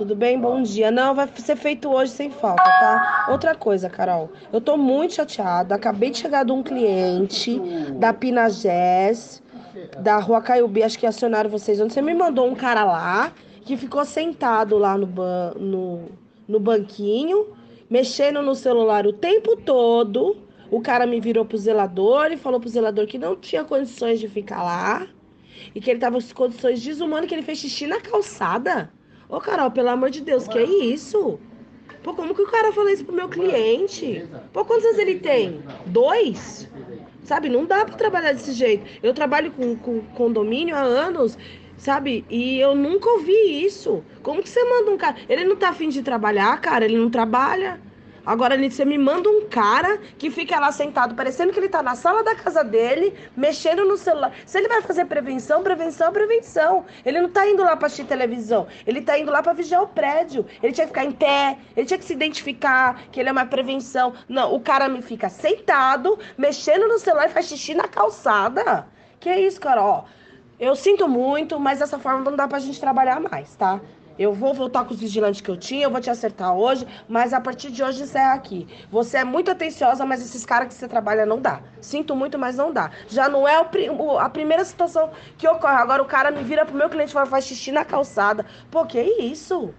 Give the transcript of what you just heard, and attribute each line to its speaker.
Speaker 1: Tudo bem? Bom dia. Não, vai ser feito hoje sem falta, tá? Outra coisa, Carol. Eu tô muito chateada. Acabei de chegar de um cliente da Pinagés, da Rua Caiubi, acho que acionaram vocês. Você me mandou um cara lá que ficou sentado lá no, ban no, no banquinho, mexendo no celular o tempo todo. O cara me virou pro zelador e falou pro zelador que não tinha condições de ficar lá e que ele tava em condições desumanas, que ele fez xixi na calçada. Ô, Carol, pelo amor de Deus, que é isso? Pô, como que o cara falou isso pro meu cliente? Pô, quantos anos ele tem? Dois? Sabe, não dá pra trabalhar desse jeito. Eu trabalho com, com condomínio há anos, sabe? E eu nunca ouvi isso. Como que você manda um cara? Ele não tá afim de trabalhar, cara, ele não trabalha. Agora você me manda um cara que fica lá sentado, parecendo que ele tá na sala da casa dele, mexendo no celular. Se ele vai fazer prevenção, prevenção, prevenção. Ele não tá indo lá pra assistir televisão. Ele tá indo lá pra vigiar o prédio. Ele tinha que ficar em pé, ele tinha que se identificar que ele é uma prevenção. Não, o cara me fica sentado, mexendo no celular e faz xixi na calçada. Que é isso, cara? Ó, eu sinto muito, mas dessa forma não dá pra gente trabalhar mais, tá? Eu vou voltar com os vigilantes que eu tinha, eu vou te acertar hoje, mas a partir de hoje encerra aqui. Você é muito atenciosa, mas esses caras que você trabalha não dá. Sinto muito, mas não dá. Já não é o, a primeira situação que ocorre. Agora o cara me vira pro meu cliente e faz xixi na calçada. Pô, que isso?